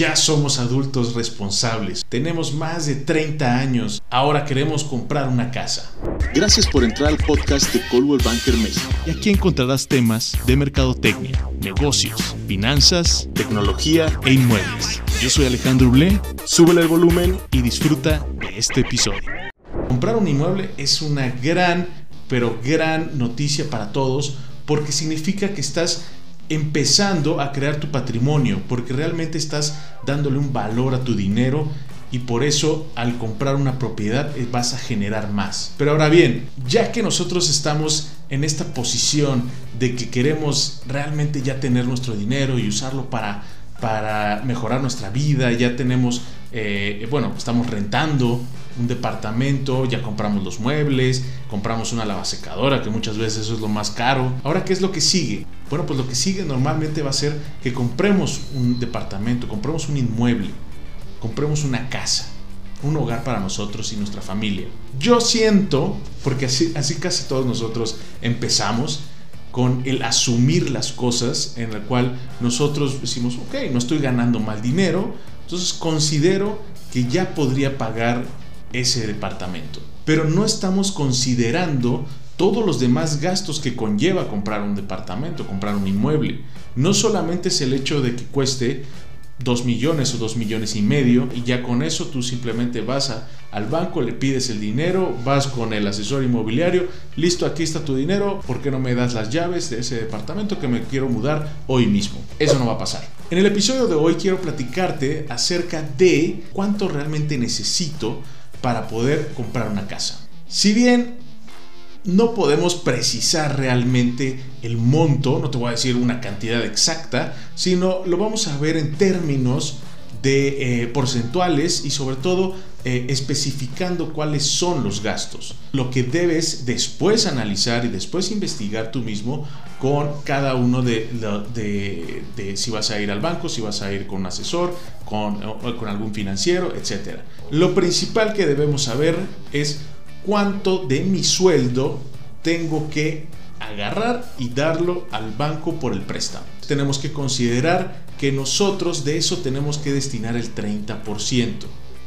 Ya somos adultos responsables, tenemos más de 30 años, ahora queremos comprar una casa. Gracias por entrar al podcast de Coldwell Banker México. Y aquí encontrarás temas de mercadotecnia, negocios, finanzas, tecnología e inmuebles. Yo soy Alejandro Blé, súbele el volumen y disfruta de este episodio. Comprar un inmueble es una gran, pero gran noticia para todos porque significa que estás empezando a crear tu patrimonio, porque realmente estás dándole un valor a tu dinero y por eso al comprar una propiedad eh, vas a generar más. Pero ahora bien, ya que nosotros estamos en esta posición de que queremos realmente ya tener nuestro dinero y usarlo para, para mejorar nuestra vida, ya tenemos, eh, bueno, estamos rentando un departamento, ya compramos los muebles, compramos una lavasecadora, que muchas veces eso es lo más caro. Ahora, ¿qué es lo que sigue? Bueno, pues lo que sigue normalmente va a ser que compremos un departamento, compremos un inmueble, compremos una casa, un hogar para nosotros y nuestra familia. Yo siento, porque así, casi todos nosotros empezamos, con el asumir las cosas en la cual nosotros decimos, ok, no estoy ganando mal dinero, entonces considero que ya podría pagar ese departamento. Pero no estamos considerando todos los demás gastos que conlleva comprar un departamento, comprar un inmueble. No solamente es el hecho de que cueste 2 millones o 2 millones y medio y ya con eso tú simplemente vas al banco, le pides el dinero, vas con el asesor inmobiliario, listo, aquí está tu dinero, ¿por qué no me das las llaves de ese departamento que me quiero mudar hoy mismo? Eso no va a pasar. En el episodio de hoy quiero platicarte acerca de cuánto realmente necesito para poder comprar una casa. Si bien no podemos precisar realmente el monto, no te voy a decir una cantidad exacta, sino lo vamos a ver en términos de eh, porcentuales y sobre todo eh, especificando cuáles son los gastos. Lo que debes después analizar y después investigar tú mismo con cada uno de, si vas a ir al banco, si vas a ir con un asesor, con, con algún financiero, etc. Lo principal que debemos saber es cuánto de mi sueldo tengo que agarrar y darlo al banco por el préstamo. Tenemos que considerar que nosotros de eso tenemos que destinar el 30%.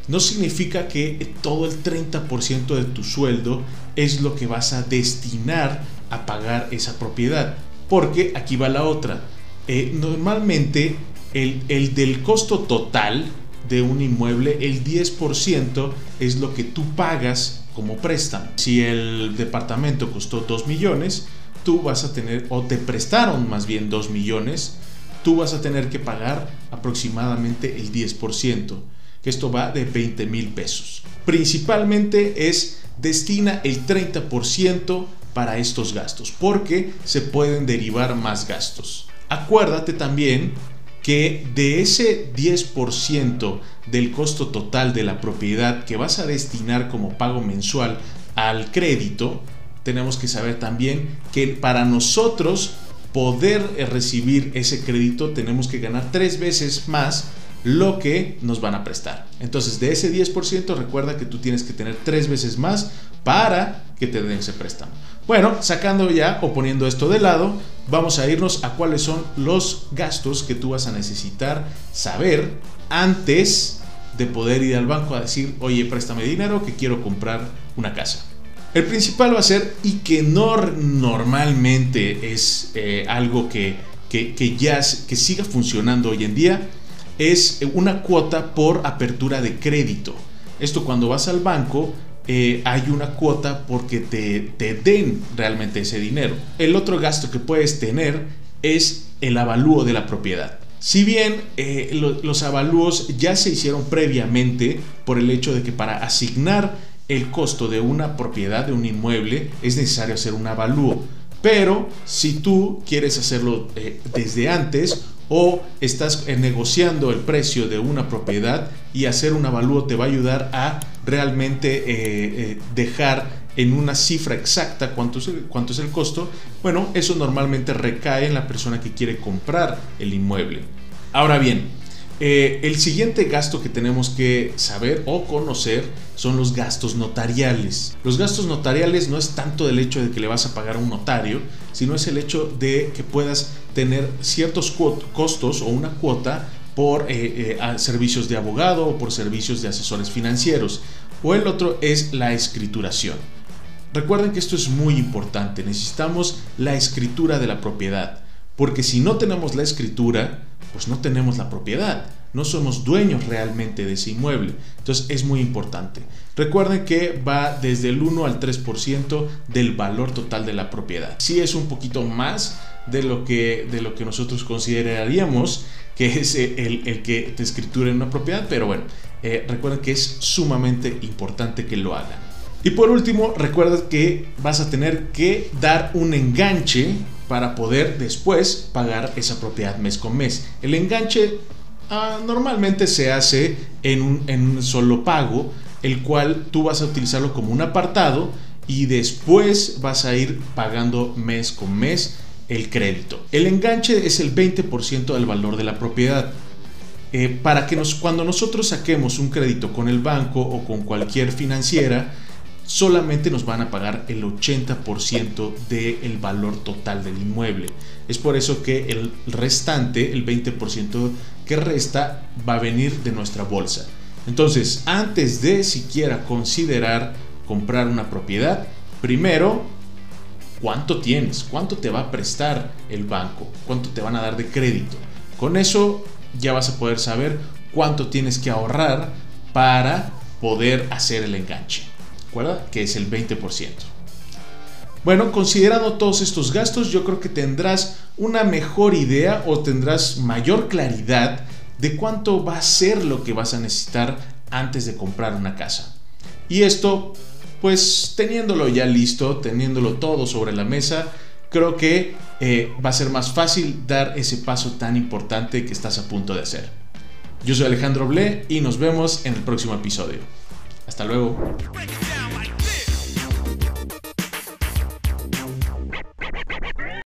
No significa que todo el 30% de tu sueldo es lo que vas a destinar a pagar esa propiedad. Porque aquí va la otra. Eh, normalmente el, el del costo total de un inmueble, el 10% es lo que tú pagas como préstamo. Si el departamento costó 2 millones, tú vas a tener, o te prestaron más bien 2 millones, tú vas a tener que pagar aproximadamente el 10%, que esto va de 20 mil pesos. Principalmente es destina el 30% para estos gastos, porque se pueden derivar más gastos. Acuérdate también que de ese 10% del costo total de la propiedad que vas a destinar como pago mensual al crédito, tenemos que saber también que para nosotros poder eh, recibir ese crédito tenemos que ganar tres veces más lo que nos van a prestar. Entonces, de ese 10%, recuerda que tú tienes que tener tres veces más para que te den ese préstamo. Bueno, sacando ya o poniendo esto de lado, vamos a irnos a cuáles son los gastos que tú vas a necesitar saber antes de poder ir al banco a decir, oye, préstame dinero que quiero comprar una casa. El principal va a ser, y que no normalmente es eh, algo que, que, ya que siga funcionando hoy en día, es una cuota por apertura de crédito. Esto cuando vas al banco eh, hay una cuota porque te, te, den realmente ese dinero. El otro gasto que puedes tener es el avalúo de la propiedad. Si bien eh, los avalúos ya se hicieron previamente por el hecho de que para asignar el costo de una propiedad, de un inmueble, es necesario hacer un avalúo. Pero si tú quieres hacerlo eh, desde antes o estás eh, negociando el precio de una propiedad y hacer un avalúo te va a ayudar a realmente eh, dejar en una cifra exacta cuánto es, cuánto es el costo, bueno, eso normalmente recae en la persona que quiere comprar el inmueble. Ahora bien, eh, el siguiente gasto que tenemos que saber o conocer son los gastos notariales. Los gastos notariales no es tanto del hecho de que le vas a pagar a un notario, sino es el hecho de que puedas tener ciertos costos o una cuota por eh, eh, servicios de abogado o por servicios de asesores financieros. O el otro es la escrituración. Recuerden que esto es muy importante. Necesitamos la escritura de la propiedad. Porque si no tenemos la escritura, pues no tenemos la propiedad. No somos dueños realmente de ese inmueble. Entonces es muy importante. Recuerden que va desde el 1 al 3% del valor total de la propiedad. Si es un poquito más de lo que, de lo que nosotros consideraríamos que es el, el que te escritura en una propiedad, pero bueno, eh, recuerden que es sumamente importante que lo hagan. Y por último, recuerda que vas a tener que dar un enganche para poder después pagar esa propiedad mes con mes. El enganche ah, normalmente se hace en un, solo pago, el cual tú vas a utilizarlo como un apartado y después vas a ir pagando mes con mes el crédito. El enganche es el 20% del valor de la propiedad. Eh, para que nos, cuando nosotros saquemos un crédito con el banco o con cualquier financiera, solamente nos van a pagar el 80% del valor total del inmueble. Es por eso que el restante, el 20% que resta, va a venir de nuestra bolsa. Entonces, antes de siquiera considerar comprar una propiedad, primero cuánto tienes, cuánto te va a prestar el banco, cuánto te van a dar de crédito. Con eso ya vas a poder saber cuánto tienes que ahorrar para poder hacer el enganche. ¿Recuerda? Que es el 20%. Bueno, considerando todos estos gastos, yo creo que tendrás una mejor idea o tendrás mayor claridad de cuánto va a ser lo que vas a necesitar antes de comprar una casa. Y esto pues teniéndolo ya listo, teniéndolo todo sobre la mesa, creo que eh, va a ser más fácil dar ese paso tan importante que estás a punto de hacer. Yo soy Alejandro Ble y nos vemos en el próximo episodio. Hasta luego.